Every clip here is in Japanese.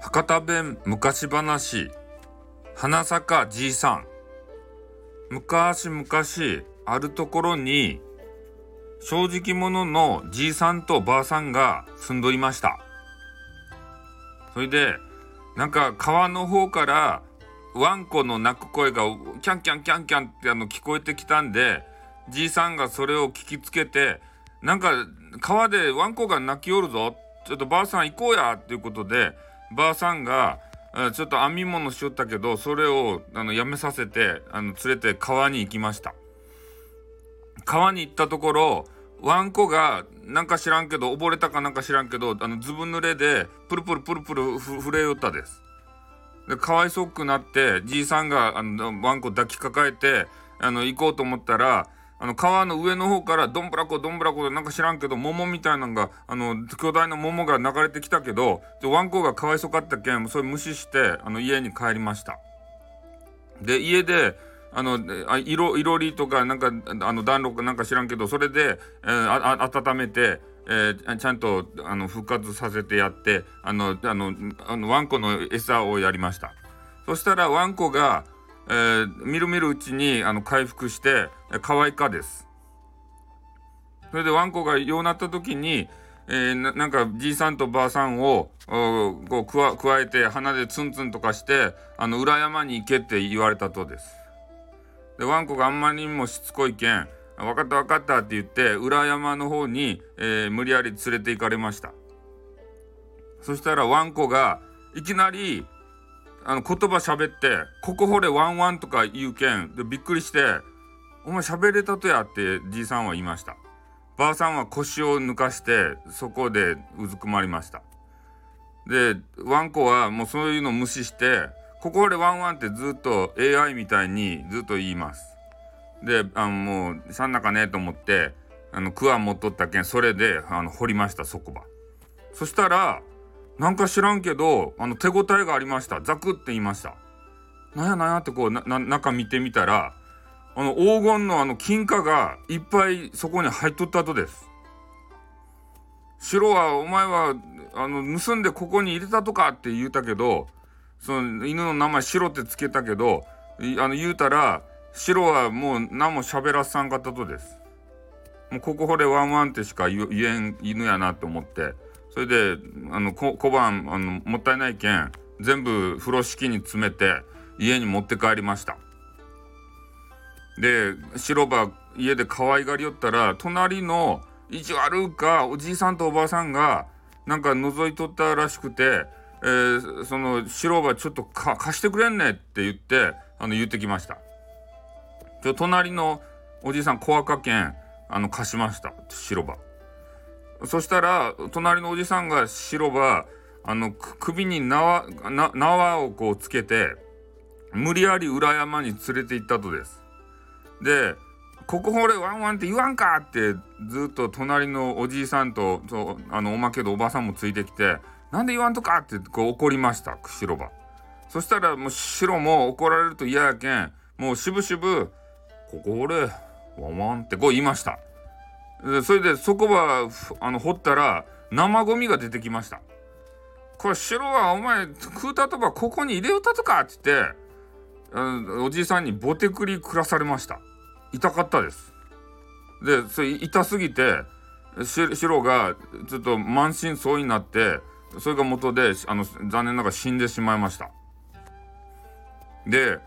博多弁昔話。花坂じいさん。昔々あるところに正直者のじいさんとばあさんが住んどりました。それでなんか川の方からワンコの鳴く声がキャンキャンキャンキャンってあの聞こえてきたんでじいさんがそれを聞きつけてなんか川でワンコが鳴きおるぞ。ちょっとばあさん行こうやっていうことでばあさんがちょっと編み物しよったけどそれをあのやめさせてあの連れて川に行きました。川に行ったところワンコがなんか知らんけど溺れたかなんか知らんけどあのずぶ濡れでプルプルプルプル震えよったです。でかわいそくなってじいさんがあのワンコ抱きかかえてあの行こうと思ったらあの川の上の方からどんぶらこどんぶらこでなんか知らんけど桃みたいなのがあの巨大な桃が流れてきたけどワンコがかわいそかったけんそれ無視してあの家に帰りました。で家であのあ色いろりとかなんかあの暖炉かなんか知らんけどそれで、えー、温めて、えー、ちゃんとあの復活させてやってあのあのあのワンコの餌をやりました。そしたらワンコがえー、みるみるうちにあの回復して可愛かです。それでワンコがようなった時に、えー、なんかじいさんとばあさんをこうくわ加えて鼻でツンツンとかしてあの裏山に行けって言われたとです。でワンコがあんまりにもしつこいけん「分かった分かった」って言って裏山の方に、えー、無理やり連れて行かれました。そしたらワンコがいきなりあの言葉喋って「ここほれワンワン」とか言うけんでびっくりして「お前喋れたとや」ってじいさんは言いました。ばあさんは腰を抜かしてそこでうずくまりました。でワンコはもうそういうの無視して「ここほれワンワン」ってずっと AI みたいにずっと言います。であのもうしゃんなかねと思ってあのクワ持っとったけんそれであの掘りましたそこばそしたらなんか知らんけど、あの手応えがありました。ザクって言いました。なんやなんやってこう、な、中見てみたら、あの黄金のあの金貨がいっぱいそこに入っとったとです。白はお前はあの盗んでここに入れたとかって言うたけど、その犬の名前白ってつけたけど、あの言うたら、白はもう何も喋らさんかったとです。もうここほれワンワンってしか言えん犬やなって思って。それであの小判あのもったいないけん全部風呂敷に詰めて家に持って帰りました。で白馬家で可愛がりよったら隣の意地悪かおじいさんとおばあさんがなんか覗いとったらしくて、えー、その白馬ちょっと貸してくれんねって言ってあの言ってきました。ちょ隣のおじいさん小赤犬あの貸しました白馬そしたら隣のおじさんが白ばあの首に縄縄をこうつけて無理やり裏山に連れて行ったとです。で「ここほれワンワンって言わんか!」ってずっと隣のおじいさんととあのおまけでおばさんもついてきて「なんで言わんとか!」ってこう怒りました白ば。そしたらもう白も怒られると嫌やけんもうしぶしぶ「ここほれワンワン」ってこう言いました。それでそこはあの掘ったら生ゴミが出てきました。これ白はお前食うたとばここに入れよたとかって言っておじいさんにボテクリ食らされました。痛かったです。でそれ痛すぎて白がちょっと満身創痍になってそれが元であの残念ながら死んでしまいました。で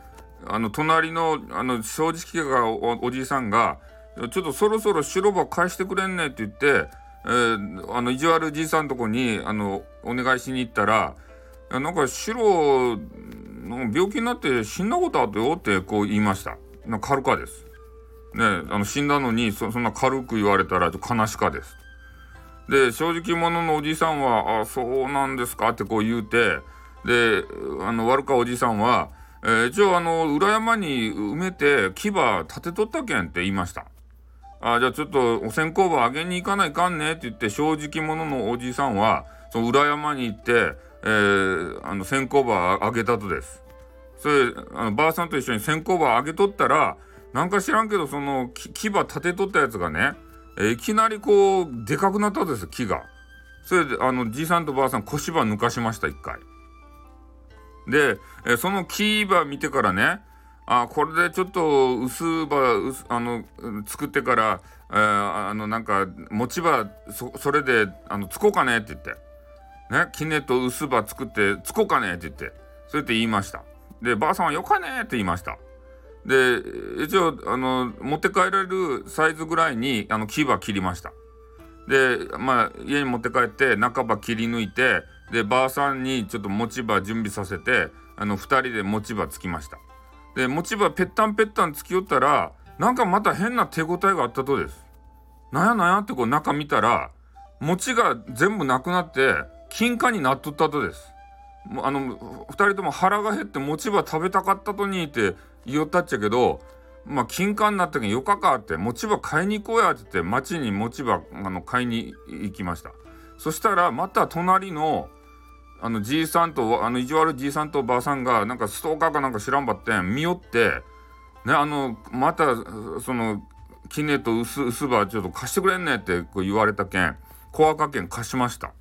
あの隣のあの正直がおじいさんがちょっとそろそろ白馬返してくれんねって言って、えー、あの意地悪じいさんとこにあのお願いしに行ったら「なんか白の病気になって死んだことあったよ」ってこう言いました。な軽かです。ねあの死んだのにそんな軽く言われたら悲しかです。で正直者のおじさんは「あそうなんですか」ってこう言うてであの悪かおじさんは「えー、一応あの裏山に埋めて牙立てとったけん」って言いました。あじゃあちょっとお線香場あげに行かないかんねって言って正直者のおじさんはその裏山に行って、えー、あの線香場あげたとです。それあのばあさんと一緒に線香場あげとったらなんか知らんけどその牙立てとったやつがねえいきなりこうでかくなったんです木が。それであのじいさんとばあさん腰ば抜かしました一回。で、えその木ば見てからねあこれでちょっと薄葉あの作ってから、えー、あのなんか餅葉それであのつこうかねって言って。ねきねと薄葉作ってつこうかねって言って。そうやって言いました。でばあさんはよかねって言いました。で一応あの持って帰られるサイズぐらいにあの木は切りました。でまあ家に持って帰って半ば切り抜いてでばあさんにちょっと餅葉準備させてあの2人で餅葉つきました。で餅葉ぺったんぺったんつきよったらなんかまた変な手応えがあったとです。なんやなんやってこう中見たら餅が全部なくなって金貨になっとったとです。あの2人とも腹が減って餅葉食べたかったとにって言おったっちゃけどまあ金貨になったけんよかかって餅葉買いに行こうやって言って町に餅葉あの買いに行きました。そしたらまた隣のあのじいさんとあの意地悪じいさんとばあさんがなんかストーカーかなんか知らんばってん見よってねあのまたそのきねと薄薄葉ちょっと貸してくれんねってこう言われたけん小赤券貸しました。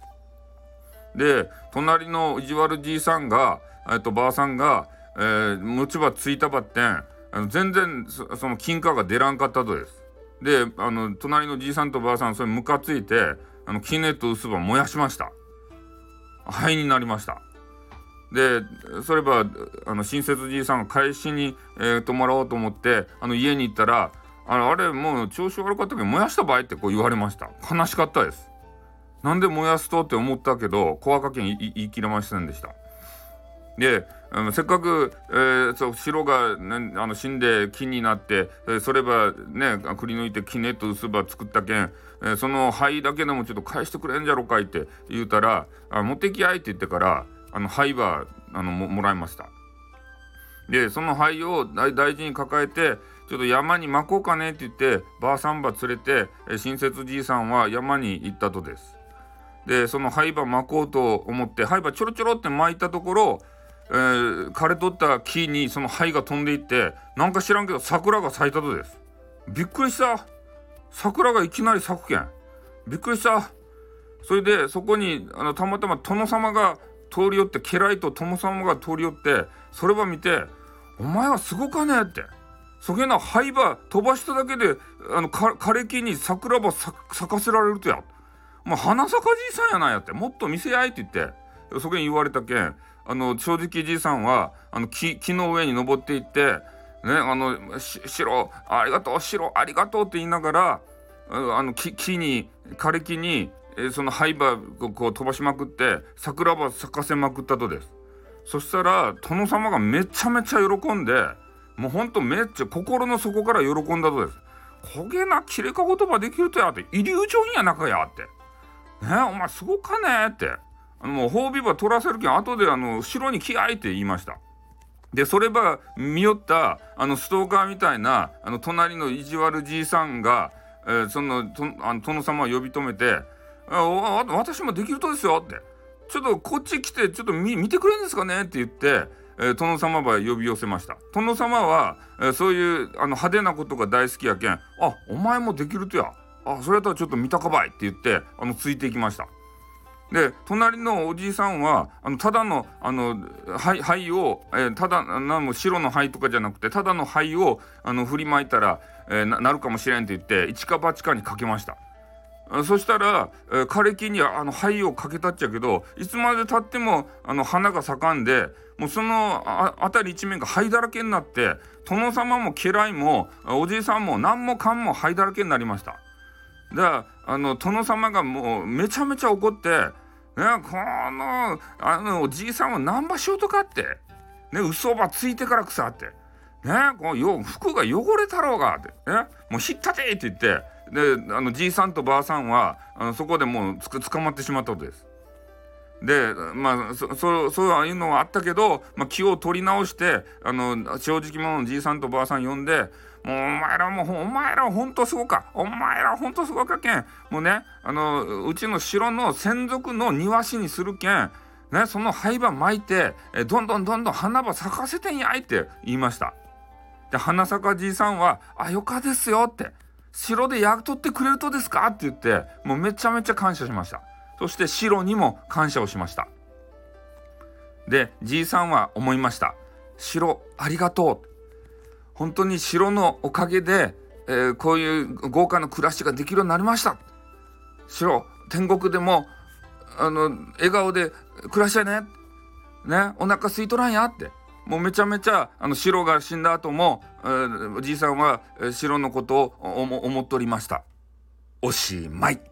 で隣の意地悪じいさんがえっとばあさんが、えー、餅葉ついたばってんあの全然そその金貨が出らんかったとです。であの隣のじいさんとばあさんそれムカついてあのきねと薄葉燃やしました。灰になりました。でそればあの親切じいさんが返しに、えー、泊まろうと思ってあの家に行ったらあれあれもう調子悪かったけど燃やした場合ってこう言われました。悲しかったです。なんで燃やすとって思ったけど小赤県言い切れませんでした。で、うん、せっかく、えー、そう城が、ね、あの死んで木になって、えー、そればねくり抜いて木ねと薄葉作ったけん、えー、その灰だけでもちょっと返してくれんじゃろかいって言うたら「あ持ってきやい」って言ってからあの灰はあのももらいました。でその灰を大事に抱えてちょっと山にまこうかねって言ってばあさんば連れて、え親切じいさんは山に行ったとです。でその灰ばまこうと思って灰ばちょろちょろって巻いたところえー、枯れとった木にその灰が飛んでいってなんか知らんけど桜が咲いたとです。びっくりした。桜がいきなり咲くけん。びっくりした。それでそこにあのたまたま殿様が通り寄って家来と殿様が通り寄ってそれば見て「お前はすごかね?」って。そげな灰ば飛ばしただけであの枯れ木に桜ば咲かせられるとや。もう花咲かじいさんやないやって。もっと見せやいって言ってそげん言われたけん。あの正直じいさんはあの木木の上に登っていってねあの白ありがとう白ありがとうって言いながらあの木木に枯れ木に、え、その灰葉をこう飛ばしまくって桜葉咲かせまくったとです。そしたら殿様がめちゃめちゃ喜んでもうほんとめっちゃ心の底から喜んだとです。焦げな切れか言葉できるとやってイリュージョンやなかやって。ねお前すごかねって。もう褒美ば取らせるけん後であの後ろに気合いって言いました。でそれば見よったあのストーカーみたいなあの隣の意地悪じいさんが、えー、そのとあの殿様を呼び止めて「あ私もできるとですよ」って「ちょっとこっち来てちょっと見てくれんですかね」って言って、えー、殿様ば呼び寄せました殿様は、えー、そういうあの派手なことが大好きやけん「あお前もできるとやあそれやったらちょっと見たかばい」って言ってあのついていきました。で隣のおじいさんはあのただのあの灰灰を、えー、ただなも白の灰とかじゃなくてただの灰をあの振りまいたら、えー、なるかもしれんって言って一か八かにかけました。そしたら、えー、枯れ木にあの灰をかけたっちゃけどいつまでたってもあの花が盛んでもうそのあ辺り一面が灰だらけになって殿様も家来もおじいさんも何もかんも灰だらけになりました。だあの殿様がもうめちゃめちゃ怒ってね、このあのおじいさんは何場しようとかって、ね、嘘ばついてから腐って、ね、この服が汚れたろうがって、ね、もうひったてって言って。であのじいさんとばあさんはあのそこでもうつ捕まってしまったことです。でまあそそそういうのはあったけど、まあ、気を取り直してあの正直者のじいさんとばあさん呼んでもうお前らもうお前らほんとすごかお前らほんとすごかけん。もうねあのうちの城の専属の庭師にするけんねその灰葉巻いてえどんどんどんどん花葉咲かせてんやいって言いました。で花咲かじいさんは「あよかですよ」って。城で役取ってくれるとですかって言ってもうめちゃめちゃ感謝しました。そして城にも感謝をしました。でじいさんは思いました。城ありがとう。本当に城のおかげで、えー、こういう豪華な暮らしができるようになりました。城天国でもあの笑顔で暮らしやね。ねお腹すいとらんや。って。もうめちゃめちゃあの城が死んだ後も、えー、じいさんは城のことを思っておりました。おしまい。